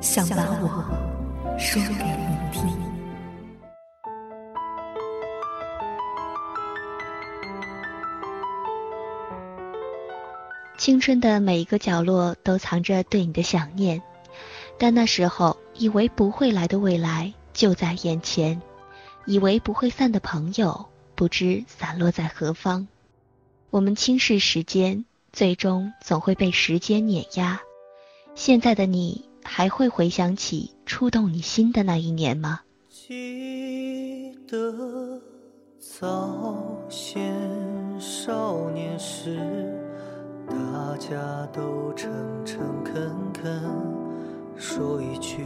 想把我。说给你听。青春的每一个角落都藏着对你的想念，但那时候以为不会来的未来就在眼前，以为不会散的朋友不知散落在何方。我们轻视时间，最终总会被时间碾压。现在的你。还会回想起触动你心的那一年吗？记得早先少年时，大家都诚诚恳恳，说一句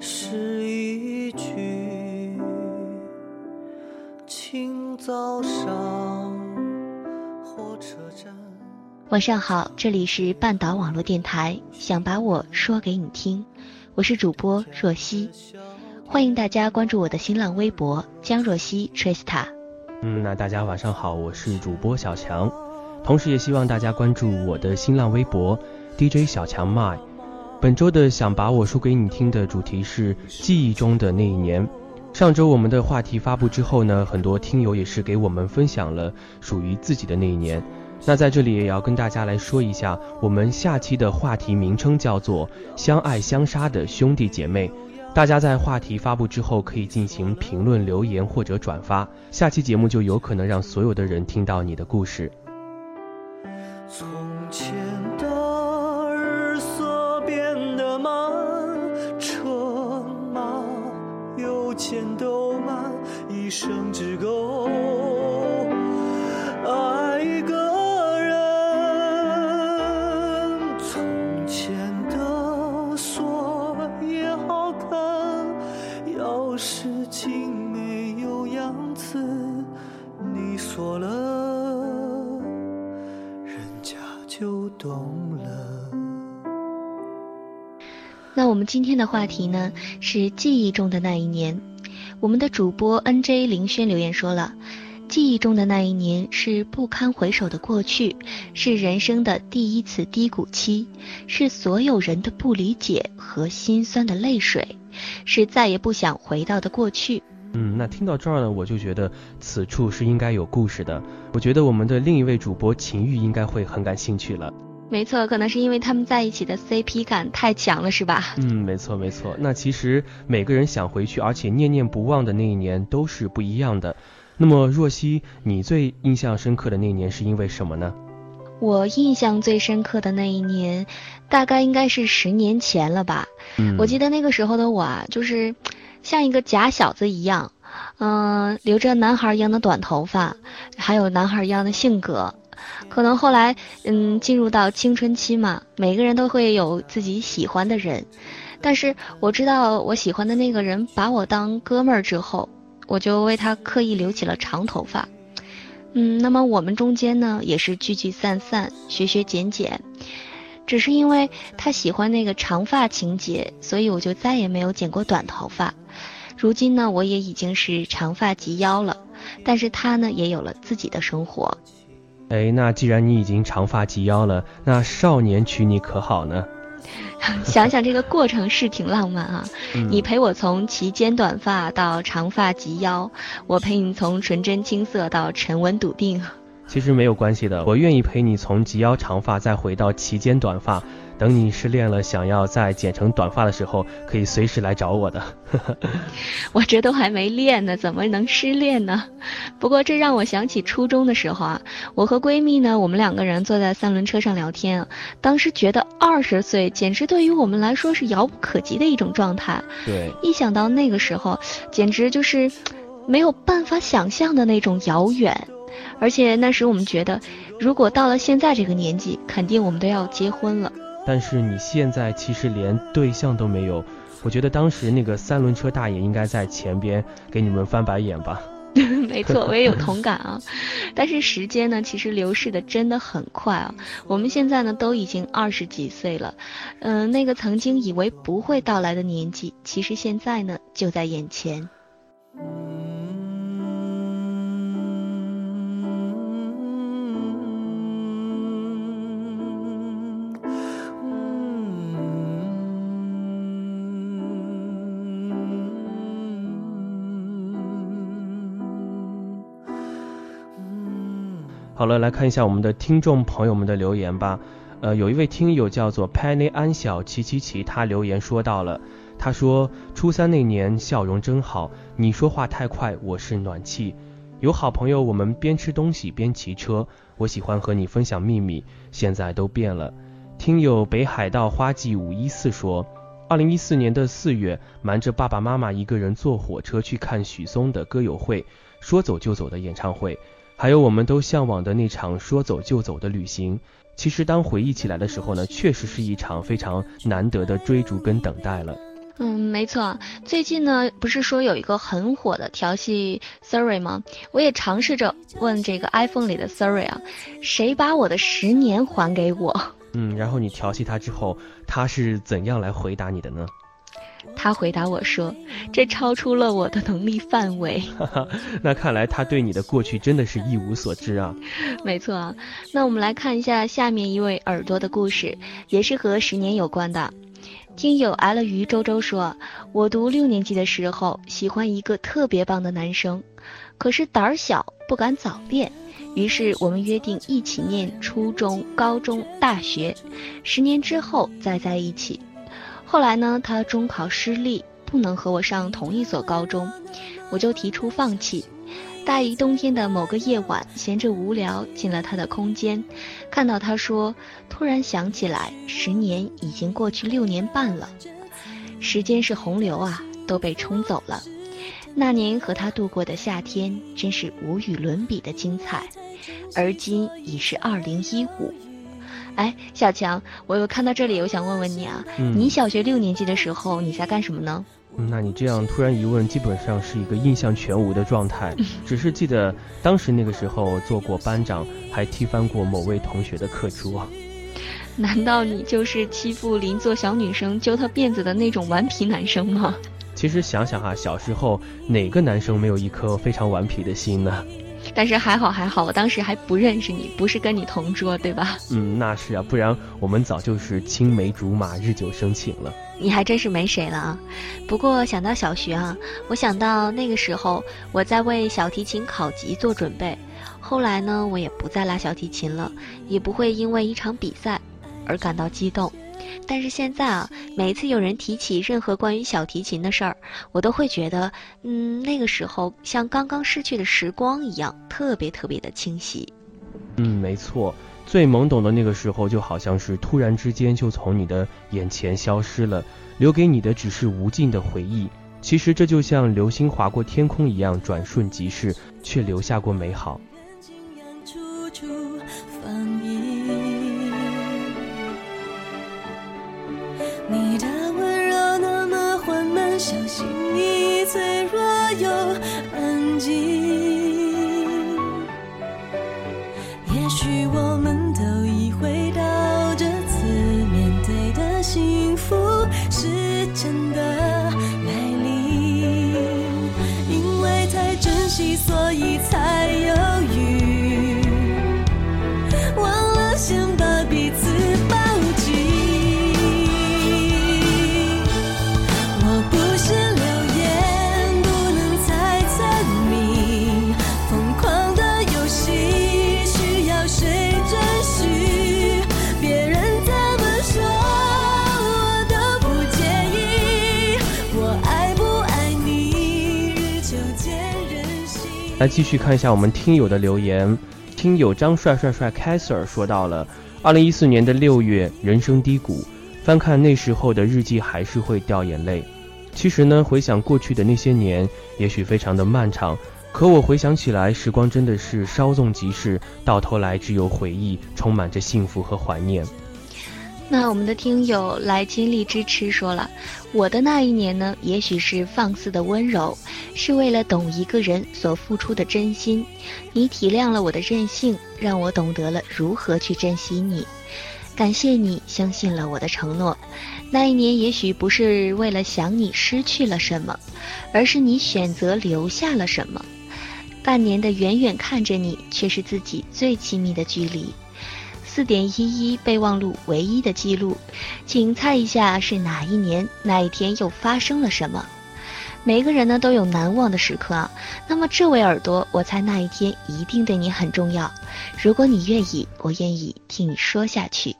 是一句。清早上。晚上好，这里是半岛网络电台，想把我说给你听，我是主播若曦，欢迎大家关注我的新浪微博江若曦 Trista。嗯，那大家晚上好，我是主播小强，同时也希望大家关注我的新浪微博 DJ 小强 My。本周的想把我说给你听的主题是记忆中的那一年。上周我们的话题发布之后呢，很多听友也是给我们分享了属于自己的那一年。那在这里也要跟大家来说一下，我们下期的话题名称叫做“相爱相杀的兄弟姐妹”。大家在话题发布之后可以进行评论、留言或者转发，下期节目就有可能让所有的人听到你的故事。从前的日色变得慢，车马邮件都慢，一生只够就懂了那我们今天的话题呢是记忆中的那一年。我们的主播 N J 林轩留言说了，记忆中的那一年是不堪回首的过去，是人生的第一次低谷期，是所有人的不理解和心酸的泪水，是再也不想回到的过去。嗯，那听到这儿呢，我就觉得此处是应该有故事的。我觉得我们的另一位主播秦玉应该会很感兴趣了。没错，可能是因为他们在一起的 CP 感太强了，是吧？嗯，没错没错。那其实每个人想回去，而且念念不忘的那一年都是不一样的。那么若曦，你最印象深刻的那一年是因为什么呢？我印象最深刻的那一年，大概应该是十年前了吧。嗯，我记得那个时候的我啊，就是像一个假小子一样，嗯，留着男孩一样的短头发，还有男孩一样的性格。可能后来，嗯，进入到青春期嘛，每个人都会有自己喜欢的人，但是我知道我喜欢的那个人把我当哥们儿之后，我就为他刻意留起了长头发，嗯，那么我们中间呢也是聚聚散散，学学剪剪，只是因为他喜欢那个长发情节，所以我就再也没有剪过短头发。如今呢，我也已经是长发及腰了，但是他呢也有了自己的生活。哎，那既然你已经长发及腰了，那少年娶你可好呢？想想这个过程是挺浪漫啊！你陪我从齐肩短发到长发及腰，我陪你从纯真青涩到沉稳笃定。其实没有关系的，我愿意陪你从及腰长发再回到齐肩短发。等你失恋了，想要再剪成短发的时候，可以随时来找我的。我这都还没练呢，怎么能失恋呢？不过这让我想起初中的时候啊，我和闺蜜呢，我们两个人坐在三轮车上聊天，当时觉得二十岁简直对于我们来说是遥不可及的一种状态。对，一想到那个时候，简直就是没有办法想象的那种遥远。而且那时我们觉得，如果到了现在这个年纪，肯定我们都要结婚了。但是你现在其实连对象都没有，我觉得当时那个三轮车大爷应该在前边给你们翻白眼吧。没错，我也有同感啊。但是时间呢，其实流逝的真的很快啊。我们现在呢都已经二十几岁了，嗯，那个曾经以为不会到来的年纪，其实现在呢就在眼前。好了，来看一下我们的听众朋友们的留言吧。呃，有一位听友叫做 Penny 安小琪琪琪，他留言说到了，他说初三那年笑容真好，你说话太快，我是暖气。有好朋友，我们边吃东西边骑车，我喜欢和你分享秘密，现在都变了。听友北海道花季五一四说，二零一四年的四月，瞒着爸爸妈妈一个人坐火车去看许嵩的歌友会，说走就走的演唱会。还有我们都向往的那场说走就走的旅行，其实当回忆起来的时候呢，确实是一场非常难得的追逐跟等待了。嗯，没错。最近呢，不是说有一个很火的调戏 Siri 吗？我也尝试着问这个 iPhone 里的 Siri 啊，谁把我的十年还给我？嗯，然后你调戏他之后，他是怎样来回答你的呢？他回答我说：“这超出了我的能力范围。”那看来他对你的过去真的是一无所知啊。没错啊，那我们来看一下下面一位耳朵的故事，也是和十年有关的。听友挨了鱼周周说：“我读六年级的时候，喜欢一个特别棒的男生，可是胆儿小，不敢早恋，于是我们约定一起念初中、高中、大学，十年之后再在一起。”后来呢，他中考失利，不能和我上同一所高中，我就提出放弃。大一冬天的某个夜晚，闲着无聊，进了他的空间，看到他说：“突然想起来，十年已经过去六年半了，时间是洪流啊，都被冲走了。那年和他度过的夏天，真是无与伦比的精彩。而今已是二零一五。”哎，小强，我有看到这里，我想问问你啊，你小学六年级的时候你在干什么呢？那你这样突然一问，基本上是一个印象全无的状态，只是记得当时那个时候做过班长，还踢翻过某位同学的课桌。难道你就是欺负邻座小女生、揪她辫子的那种顽皮男生吗？其实想想哈，小时候哪个男生没有一颗非常顽皮的心呢？但是还好还好，我当时还不认识你，不是跟你同桌，对吧？嗯，那是啊，不然我们早就是青梅竹马，日久生情了。你还真是没谁了啊！不过想到小学啊，我想到那个时候我在为小提琴考级做准备，后来呢，我也不再拉小提琴了，也不会因为一场比赛而感到激动。但是现在啊，每一次有人提起任何关于小提琴的事儿，我都会觉得，嗯，那个时候像刚刚失去的时光一样，特别特别的清晰。嗯，没错，最懵懂的那个时候，就好像是突然之间就从你的眼前消失了，留给你的只是无尽的回忆。其实这就像流星划过天空一样，转瞬即逝，却留下过美好。你的温柔那么缓慢，小心翼翼脆弱又安静。也许我来继续看一下我们听友的留言。听友张帅帅帅 k a s e r 说到了，二零一四年的六月，人生低谷，翻看那时候的日记还是会掉眼泪。其实呢，回想过去的那些年，也许非常的漫长，可我回想起来，时光真的是稍纵即逝，到头来只有回忆，充满着幸福和怀念。那我们的听友来亲力支持说了，我的那一年呢，也许是放肆的温柔，是为了懂一个人所付出的真心。你体谅了我的任性，让我懂得了如何去珍惜你。感谢你相信了我的承诺。那一年也许不是为了想你失去了什么，而是你选择留下了什么。半年的远远看着你，却是自己最亲密的距离。四点一一备忘录唯一的记录，请猜一下是哪一年哪一天又发生了什么？每个人呢都有难忘的时刻啊。那么这位耳朵，我猜那一天一定对你很重要。如果你愿意，我愿意听你说下去。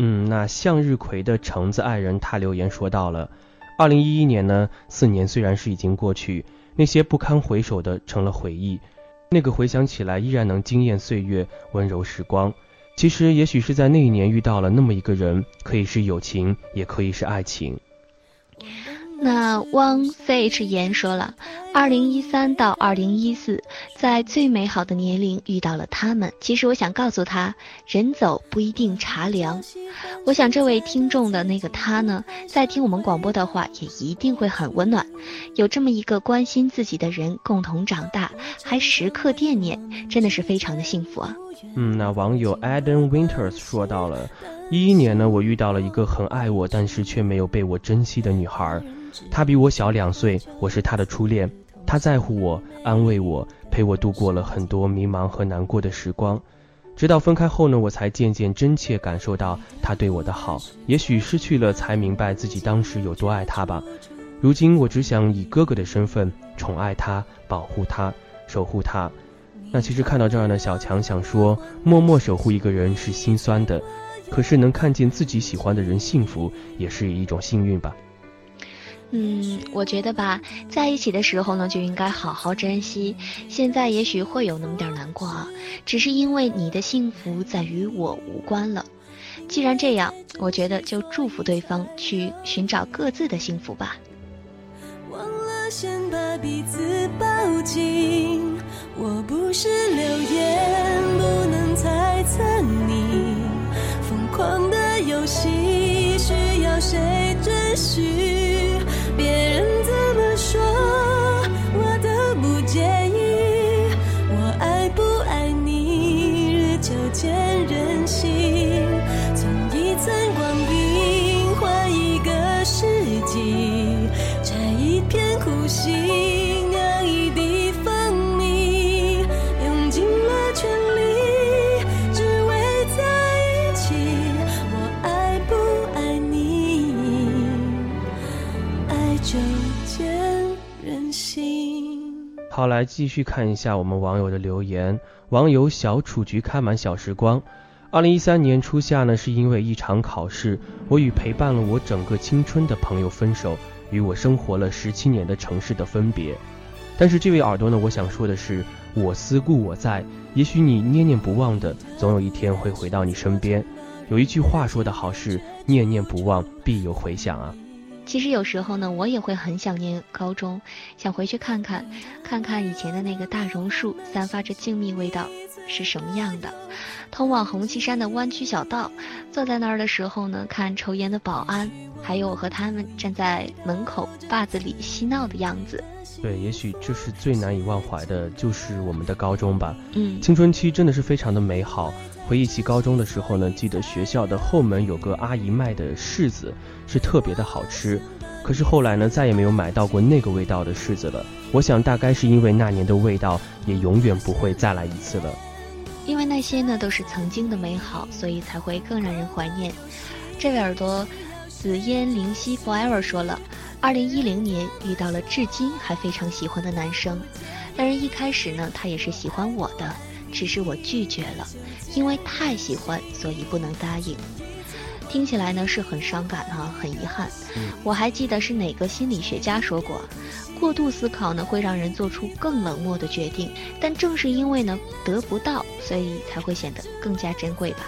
嗯，那向日葵的橙子爱人他留言说到了，二零一一年呢，四年虽然是已经过去，那些不堪回首的成了回忆，那个回想起来依然能惊艳岁月，温柔时光。其实，也许是在那一年遇到了那么一个人，可以是友情，也可以是爱情。那汪 ch 言说了，二零一三到二零一四，在最美好的年龄遇到了他们。其实我想告诉他，人走不一定茶凉。我想这位听众的那个他呢，在听我们广播的话，也一定会很温暖。有这么一个关心自己的人，共同长大，还时刻惦念，真的是非常的幸福啊。嗯，那网友 Adam Winters 说到了，一一年呢，我遇到了一个很爱我，但是却没有被我珍惜的女孩。她比我小两岁，我是她的初恋。他在乎我，安慰我，陪我度过了很多迷茫和难过的时光。直到分开后呢，我才渐渐真切感受到他对我的好。也许失去了，才明白自己当时有多爱他吧。如今我只想以哥哥的身份宠爱他，保护他，守护他。那其实看到这儿呢，小强想说，默默守护一个人是心酸的，可是能看见自己喜欢的人幸福，也是一种幸运吧。嗯，我觉得吧，在一起的时候呢，就应该好好珍惜。现在也许会有那么点难过啊，只是因为你的幸福在与我无关了。既然这样，我觉得就祝福对方去寻找各自的幸福吧。忘了先把彼此抱紧，我不是流言，不能猜测你疯狂的游戏需要谁准许？别好，来继续看一下我们网友的留言。网友小雏菊开满小时光。二零一三年初夏呢，是因为一场考试，我与陪伴了我整个青春的朋友分手，与我生活了十七年的城市的分别。但是这位耳朵呢，我想说的是，我思故我在，也许你念念不忘的，总有一天会回到你身边。有一句话说得好是，念念不忘，必有回响啊。其实有时候呢，我也会很想念高中，想回去看看，看看以前的那个大榕树，散发着静谧味道是什么样的。通往红旗山的弯曲小道，坐在那儿的时候呢，看抽烟的保安，还有我和他们站在门口坝子里嬉闹的样子。对，也许这是最难以忘怀的，就是我们的高中吧。嗯，青春期真的是非常的美好。回忆起高中的时候呢，记得学校的后门有个阿姨卖的柿子，是特别的好吃。可是后来呢，再也没有买到过那个味道的柿子了。我想大概是因为那年的味道也永远不会再来一次了。因为那些呢都是曾经的美好，所以才会更让人怀念。这位耳朵紫烟灵犀 forever 说了，二零一零年遇到了至今还非常喜欢的男生，但是一开始呢，他也是喜欢我的。只是我拒绝了，因为太喜欢，所以不能答应。听起来呢是很伤感啊，很遗憾。我还记得是哪个心理学家说过，过度思考呢会让人做出更冷漠的决定，但正是因为呢得不到，所以才会显得更加珍贵吧。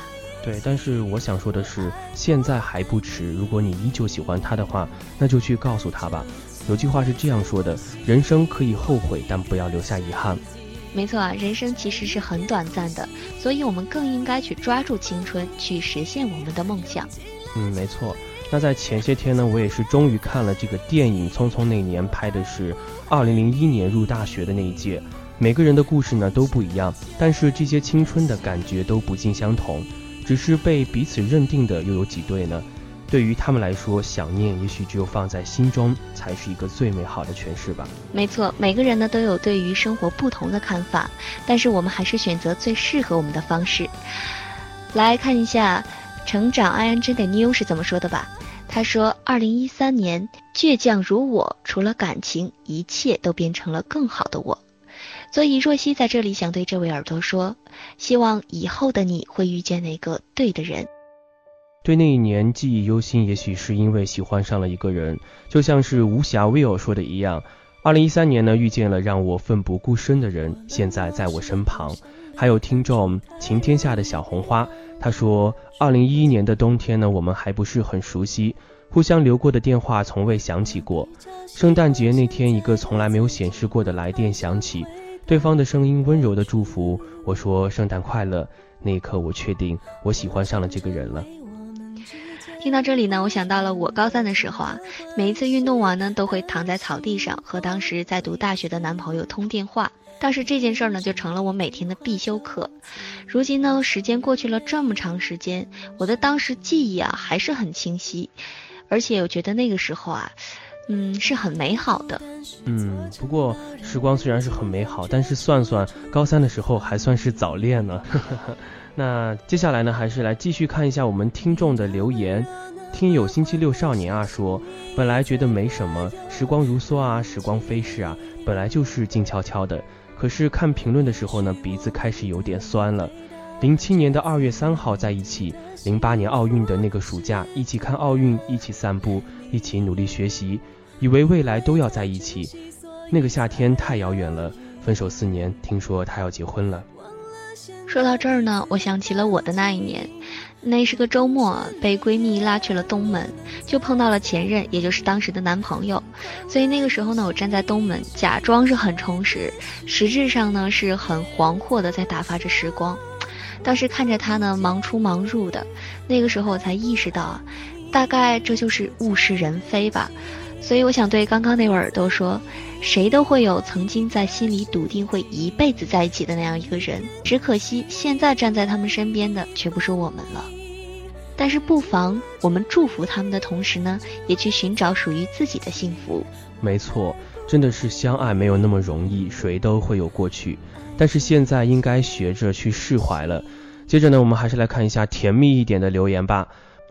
对，但是我想说的是，现在还不迟。如果你依旧喜欢他的话，那就去告诉他吧。有句话是这样说的：人生可以后悔，但不要留下遗憾。没错啊，人生其实是很短暂的，所以我们更应该去抓住青春，去实现我们的梦想。嗯，没错。那在前些天呢，我也是终于看了这个电影《匆匆那年》，拍的是2001年入大学的那一届。每个人的故事呢都不一样，但是这些青春的感觉都不尽相同。只是被彼此认定的又有几对呢？对于他们来说，想念也许只有放在心中，才是一个最美好的诠释吧。没错，每个人呢都有对于生活不同的看法，但是我们还是选择最适合我们的方式。来看一下，成长安安真的妞是怎么说的吧？他说：“二零一三年，倔强如我，除了感情，一切都变成了更好的我。”所以若曦在这里想对这位耳朵说，希望以后的你会遇见那个对的人。对那一年记忆犹新，也许是因为喜欢上了一个人，就像是无暇 Will 说的一样。二零一三年呢，遇见了让我奋不顾身的人，现在在我身旁。还有听众晴天下的小红花，他说，二零一一年的冬天呢，我们还不是很熟悉，互相留过的电话从未响起过。圣诞节那天，一个从来没有显示过的来电响起。对方的声音温柔的祝福我说圣诞快乐。那一刻，我确定我喜欢上了这个人了。听到这里呢，我想到了我高三的时候啊，每一次运动完呢，都会躺在草地上和当时在读大学的男朋友通电话。当时这件事儿呢，就成了我每天的必修课。如今呢，时间过去了这么长时间，我的当时记忆啊还是很清晰，而且我觉得那个时候啊。嗯，是很美好的。嗯，不过时光虽然是很美好，但是算算高三的时候还算是早恋呢。那接下来呢，还是来继续看一下我们听众的留言。听友星期六少年啊说，本来觉得没什么，时光如梭啊，时光飞逝啊，本来就是静悄悄的。可是看评论的时候呢，鼻子开始有点酸了。零七年的二月三号在一起，零八年奥运的那个暑假一起看奥运，一起散步，一起努力学习。以为未来都要在一起，那个夏天太遥远了。分手四年，听说他要结婚了。说到这儿呢，我想起了我的那一年，那是个周末，被闺蜜拉去了东门，就碰到了前任，也就是当时的男朋友。所以那个时候呢，我站在东门，假装是很充实，实质上呢是很惶惑的在打发着时光。当时看着他呢忙出忙入的，那个时候我才意识到，大概这就是物是人非吧。所以我想对刚刚那位耳朵说，谁都会有曾经在心里笃定会一辈子在一起的那样一个人，只可惜现在站在他们身边的却不是我们了。但是不妨我们祝福他们的同时呢，也去寻找属于自己的幸福。没错，真的是相爱没有那么容易，谁都会有过去，但是现在应该学着去释怀了。接着呢，我们还是来看一下甜蜜一点的留言吧。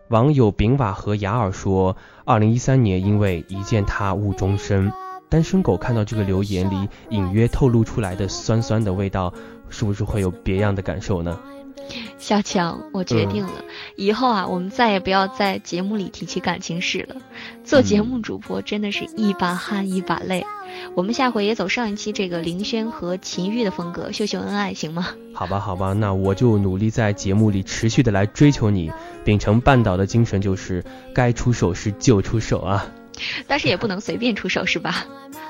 网友丙瓦和雅尔说：“二零一三年，因为一见他误终身。”单身狗看到这个留言里隐约透露出来的酸酸的味道，是不是会有别样的感受呢？小强，我决定了，以后啊，我们再也不要在节目里提起感情事了。做节目主播真的是一把汗一把泪。我们下回也走上一期这个林轩和秦玉的风格，秀秀恩爱，行吗？好吧，好吧，那我就努力在节目里持续的来追求你，秉承半岛的精神，就是该出手时就出手啊。但是也不能随便出手，是吧？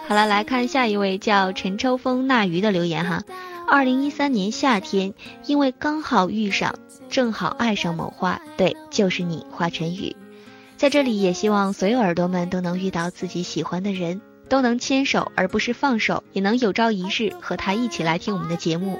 好了，来看下一位叫陈秋风纳鱼的留言哈。二零一三年夏天，因为刚好遇上，正好爱上某花，对，就是你，华晨宇。在这里也希望所有耳朵们都能遇到自己喜欢的人。都能牵手而不是放手，也能有朝一日和他一起来听我们的节目。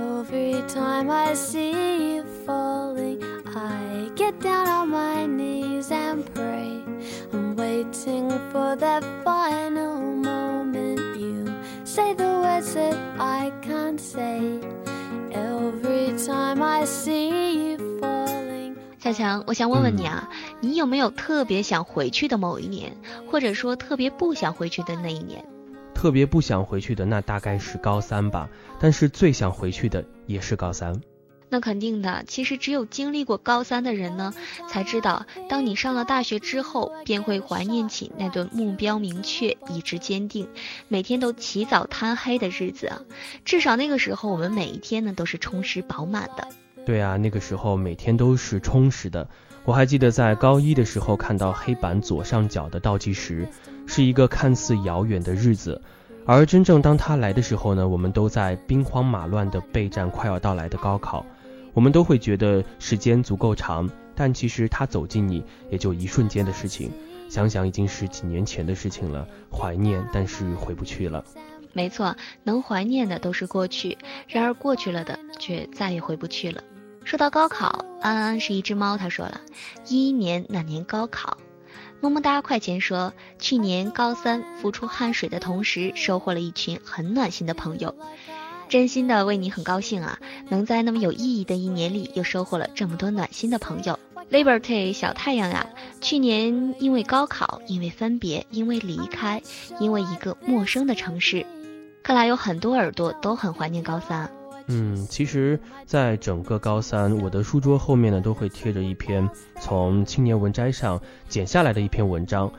Every time I see you falling, I get down on my knees and pray. I'm waiting for that final moment. You say the words that I can't say. Every time I see you falling. 小强，我想问问你啊，你有没有特别想回去的某一年，或者说特别不想回去的那一年？特别不想回去的那大概是高三吧，但是最想回去的也是高三。那肯定的，其实只有经历过高三的人呢，才知道，当你上了大学之后，便会怀念起那段目标明确、意志坚定、每天都起早贪黑的日子啊。至少那个时候，我们每一天呢都是充实饱满的。对啊，那个时候每天都是充实的。我还记得在高一的时候看到黑板左上角的倒计时，是一个看似遥远的日子，而真正当它来的时候呢，我们都在兵荒马乱的备战快要到来的高考。我们都会觉得时间足够长，但其实它走近你也就一瞬间的事情。想想已经是几年前的事情了，怀念，但是回不去了。没错，能怀念的都是过去，然而过去了的却再也回不去了。说到高考，安安是一只猫，他说了，一一年那年高考，么么哒快钱说，去年高三付出汗水的同时，收获了一群很暖心的朋友。真心的为你很高兴啊！能在那么有意义的一年里，又收获了这么多暖心的朋友。Liberty 小太阳呀，去年因为高考，因为分别，因为离开，因为一个陌生的城市，看来有很多耳朵都很怀念高三。嗯，其实，在整个高三，我的书桌后面呢，都会贴着一篇从青年文摘上剪下来的一篇文章，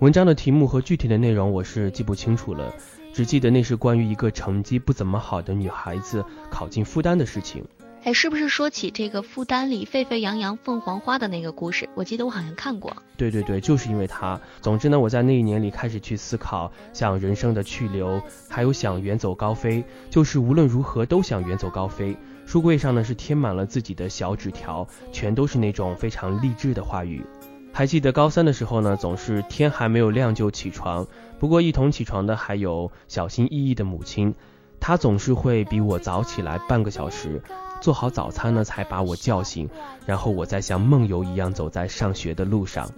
文章的题目和具体的内容我是记不清楚了。只记得那是关于一个成绩不怎么好的女孩子考进复旦的事情。哎，是不是说起这个复旦里沸沸扬扬凤凰花的那个故事？我记得我好像看过。对对对，就是因为他。总之呢，我在那一年里开始去思考，像人生的去留，还有想远走高飞，就是无论如何都想远走高飞。书柜上呢是贴满了自己的小纸条，全都是那种非常励志的话语。还记得高三的时候呢，总是天还没有亮就起床。不过一同起床的还有小心翼翼的母亲，她总是会比我早起来半个小时，做好早餐呢才把我叫醒，然后我再像梦游一样走在上学的路上。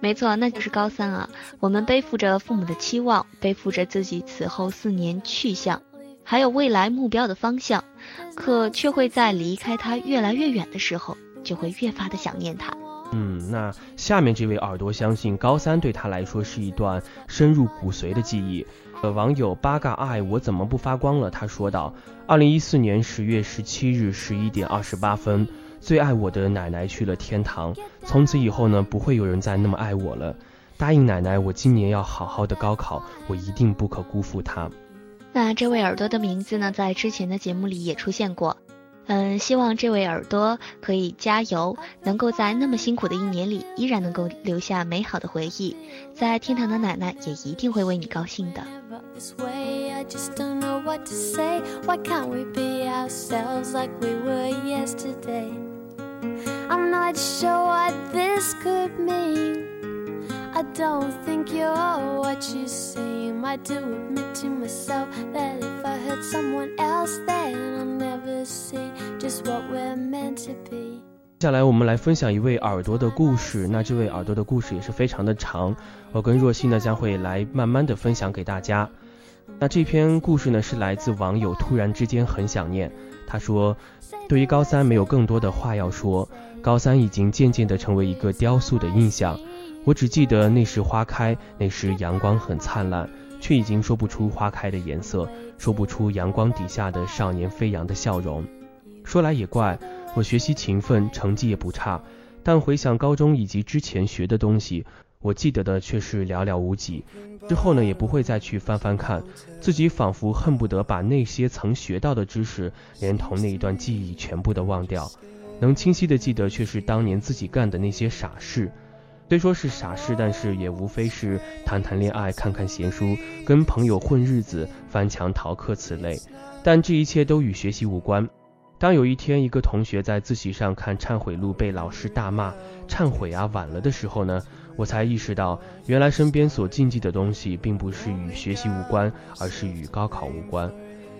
没错，那就是高三啊。我们背负着父母的期望，背负着自己此后四年去向，还有未来目标的方向，可却会在离开他越来越远的时候，就会越发的想念他。嗯，那下面这位耳朵相信高三对他来说是一段深入骨髓的记忆。呃，网友八嘎爱我怎么不发光了？他说道：二零一四年十月十七日十一点二十八分，最爱我的奶奶去了天堂，从此以后呢，不会有人再那么爱我了。答应奶奶，我今年要好好的高考，我一定不可辜负她。那这位耳朵的名字呢，在之前的节目里也出现过。嗯，希望这位耳朵可以加油，能够在那么辛苦的一年里，依然能够留下美好的回忆。在天堂的奶奶也一定会为你高兴的。I don't think you're what you seem. I do admit to myself that if I hurt someone else, then I'll never see just what we're meant to be. 接下来我们来分享一位耳朵的故事。那这位耳朵的故事也是非常的长，我跟若曦呢将会来慢慢的分享给大家。那这篇故事呢是来自网友突然之间很想念。他说，对于高三没有更多的话要说，高三已经渐渐的成为一个雕塑的印象。我只记得那时花开，那时阳光很灿烂，却已经说不出花开的颜色，说不出阳光底下的少年飞扬的笑容。说来也怪，我学习勤奋，成绩也不差，但回想高中以及之前学的东西，我记得的却是寥寥无几。之后呢，也不会再去翻翻看，自己仿佛恨不得把那些曾学到的知识，连同那一段记忆全部的忘掉。能清晰的记得，却是当年自己干的那些傻事。虽说是傻事，但是也无非是谈谈恋爱、看看闲书、跟朋友混日子、翻墙逃课此类。但这一切都与学习无关。当有一天一个同学在自习上看忏悔录被老师大骂“忏悔啊，晚了”的时候呢，我才意识到，原来身边所禁忌的东西，并不是与学习无关，而是与高考无关。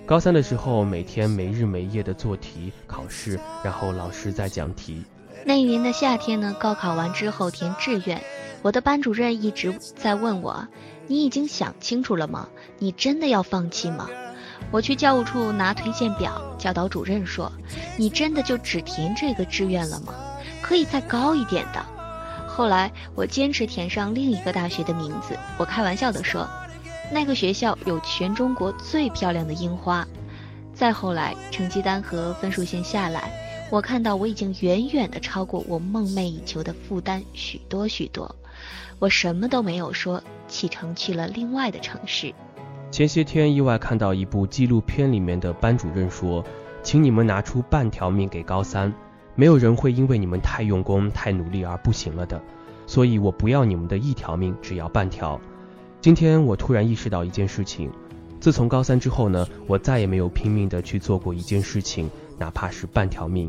高三的时候，每天没日没夜的做题、考试，然后老师在讲题。那一年的夏天呢，高考完之后填志愿，我的班主任一直在问我：“你已经想清楚了吗？你真的要放弃吗？”我去教务处拿推荐表，教导主任说：“你真的就只填这个志愿了吗？可以再高一点的。”后来我坚持填上另一个大学的名字，我开玩笑地说：“那个学校有全中国最漂亮的樱花。”再后来，成绩单和分数线下来，我看到我已经远远的超过我梦寐以求的负担许多许多。我什么都没有说，启程去了另外的城市。前些天意外看到一部纪录片，里面的班主任说：“请你们拿出半条命给高三，没有人会因为你们太用功、太努力而不行了的。所以我不要你们的一条命，只要半条。”今天我突然意识到一件事情。自从高三之后呢，我再也没有拼命的去做过一件事情，哪怕是半条命，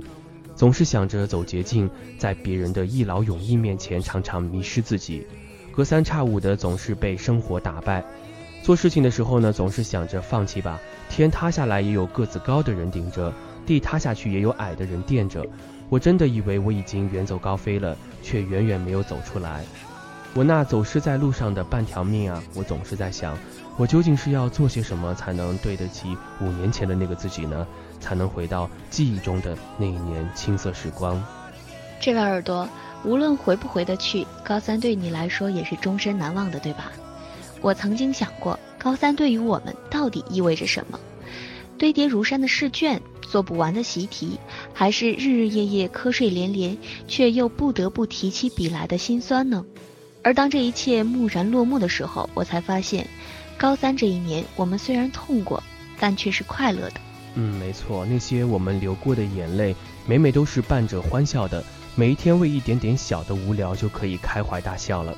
总是想着走捷径，在别人的一劳永逸面前常常迷失自己，隔三差五的总是被生活打败。做事情的时候呢，总是想着放弃吧，天塌下来也有个子高的人顶着，地塌下去也有矮的人垫着。我真的以为我已经远走高飞了，却远远没有走出来。我那走失在路上的半条命啊，我总是在想。我究竟是要做些什么才能对得起五年前的那个自己呢？才能回到记忆中的那一年青涩时光？这位耳朵，无论回不回得去，高三对你来说也是终身难忘的，对吧？我曾经想过，高三对于我们到底意味着什么？堆叠如山的试卷，做不完的习题，还是日日夜夜瞌睡连连，却又不得不提起笔来的心酸呢？而当这一切蓦然落幕的时候，我才发现。高三这一年，我们虽然痛过，但却是快乐的。嗯，没错，那些我们流过的眼泪，每每都是伴着欢笑的。每一天为一点点小的无聊就可以开怀大笑了。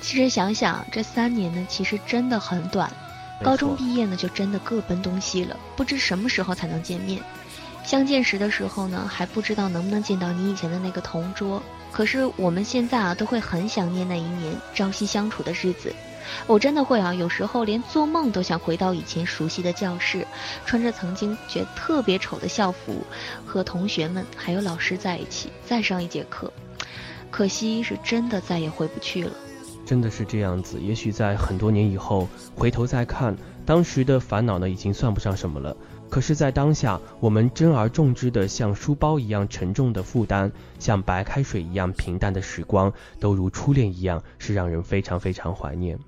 其实想想，这三年呢，其实真的很短。高中毕业呢，就真的各奔东西了，不知什么时候才能见面。相见时的时候呢，还不知道能不能见到你以前的那个同桌。可是我们现在啊，都会很想念那一年朝夕相处的日子。我真的会啊，有时候连做梦都想回到以前熟悉的教室，穿着曾经觉得特别丑的校服，和同学们还有老师在一起再上一节课。可惜是真的再也回不去了。真的是这样子，也许在很多年以后回头再看，当时的烦恼呢已经算不上什么了。可是，在当下，我们珍而重之的像书包一样沉重的负担，像白开水一样平淡的时光，都如初恋一样，是让人非常非常怀念。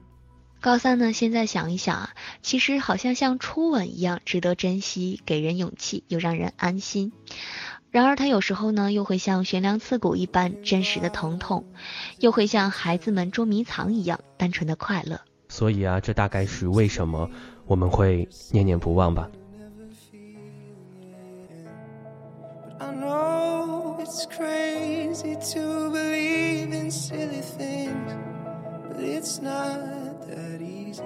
高三呢？现在想一想啊，其实好像像初吻一样值得珍惜，给人勇气又让人安心。然而，它有时候呢，又会像悬梁刺骨一般真实的疼痛，又会像孩子们捉迷藏一样单纯的快乐。所以啊，这大概是为什么我们会念念不忘吧。That easy.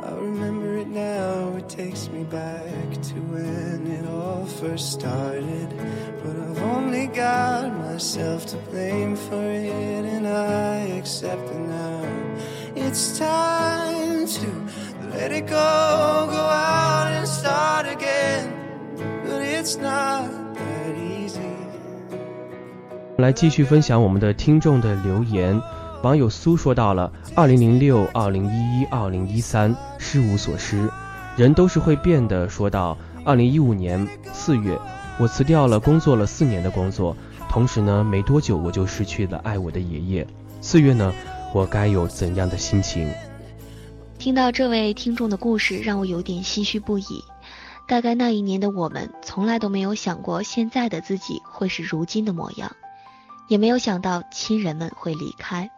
I remember it now, it takes me back to when it all first started. But I've only got myself to blame for it, and I accept it now. It's time to let it go, go out 来继续分享我们的听众的留言。网友苏说到了：二零零六、二零一一、二零一三，失无所失，人都是会变的。说到二零一五年四月，我辞掉了工作了四年的工作，同时呢，没多久我就失去了爱我的爷爷。四月呢，我该有怎样的心情？听到这位听众的故事，让我有点唏嘘不已。大概那一年的我们，从来都没有想过现在的自己会是如今的模样。也没有想到亲人们会离开。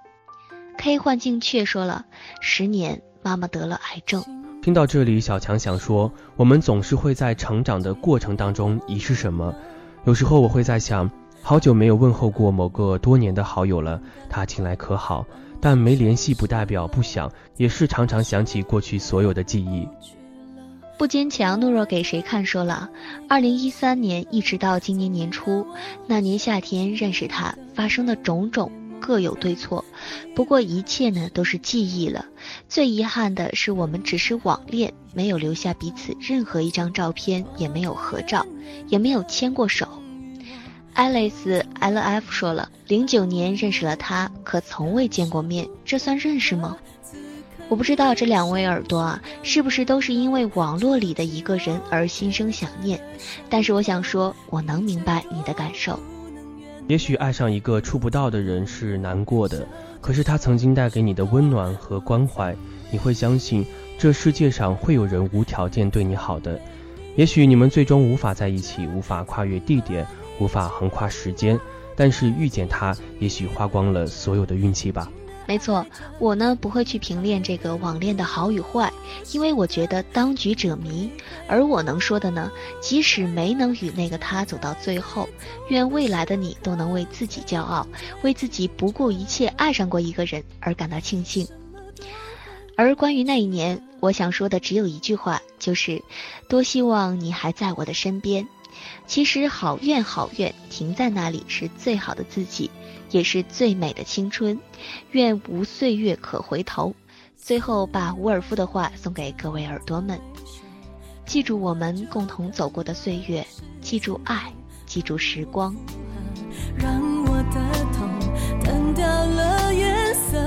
K 幻境却说了，十年，妈妈得了癌症。听到这里，小强想说，我们总是会在成长的过程当中遗失什么。有时候我会在想，好久没有问候过某个多年的好友了，他近来可好？但没联系不代表不想，也是常常想起过去所有的记忆。不坚强，懦弱给谁看？说了，二零一三年一直到今年年初，那年夏天认识他，发生的种种各有对错，不过一切呢都是记忆了。最遗憾的是，我们只是网恋，没有留下彼此任何一张照片，也没有合照，也没有牵过手。Alice L F 说了，零九年认识了他，可从未见过面，这算认识吗？我不知道这两位耳朵啊，是不是都是因为网络里的一个人而心生想念？但是我想说，我能明白你的感受。也许爱上一个触不到的人是难过的，可是他曾经带给你的温暖和关怀，你会相信这世界上会有人无条件对你好的。也许你们最终无法在一起，无法跨越地点，无法横跨时间，但是遇见他，也许花光了所有的运气吧。没错，我呢不会去评恋这个网恋的好与坏，因为我觉得当局者迷。而我能说的呢，即使没能与那个他走到最后，愿未来的你都能为自己骄傲，为自己不顾一切爱上过一个人而感到庆幸。而关于那一年，我想说的只有一句话，就是多希望你还在我的身边。其实好怨好怨，停在那里是最好的自己。也是最美的青春，愿无岁月可回头。最后，把伍尔夫的话送给各位耳朵们：记住我们共同走过的岁月，记住爱，记住时光。让我的痛淡掉了颜色，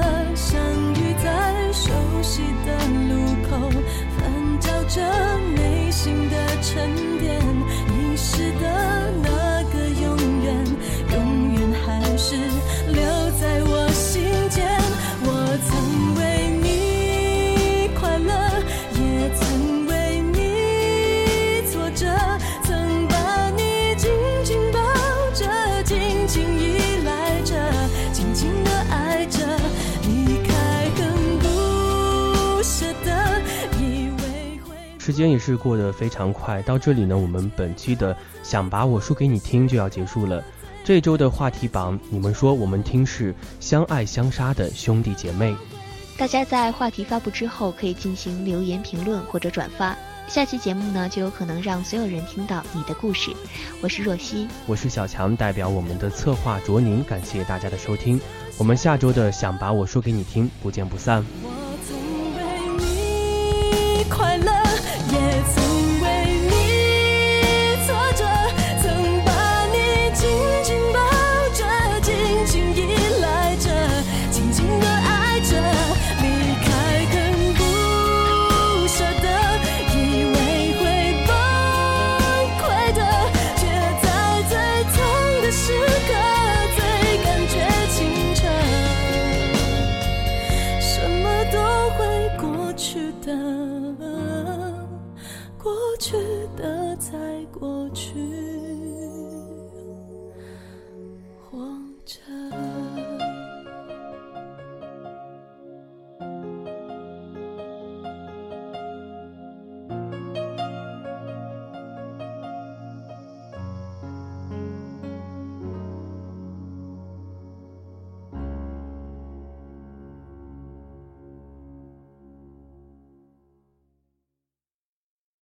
时间也是过得非常快，到这里呢，我们本期的想把我说给你听就要结束了。这周的话题榜，你们说我们听是相爱相杀的兄弟姐妹。大家在话题发布之后，可以进行留言评论或者转发。下期节目呢，就有可能让所有人听到你的故事。我是若曦，我是小强，代表我们的策划卓宁，感谢大家的收听。我们下周的想把我说给你听，不见不散。我曾为你快乐，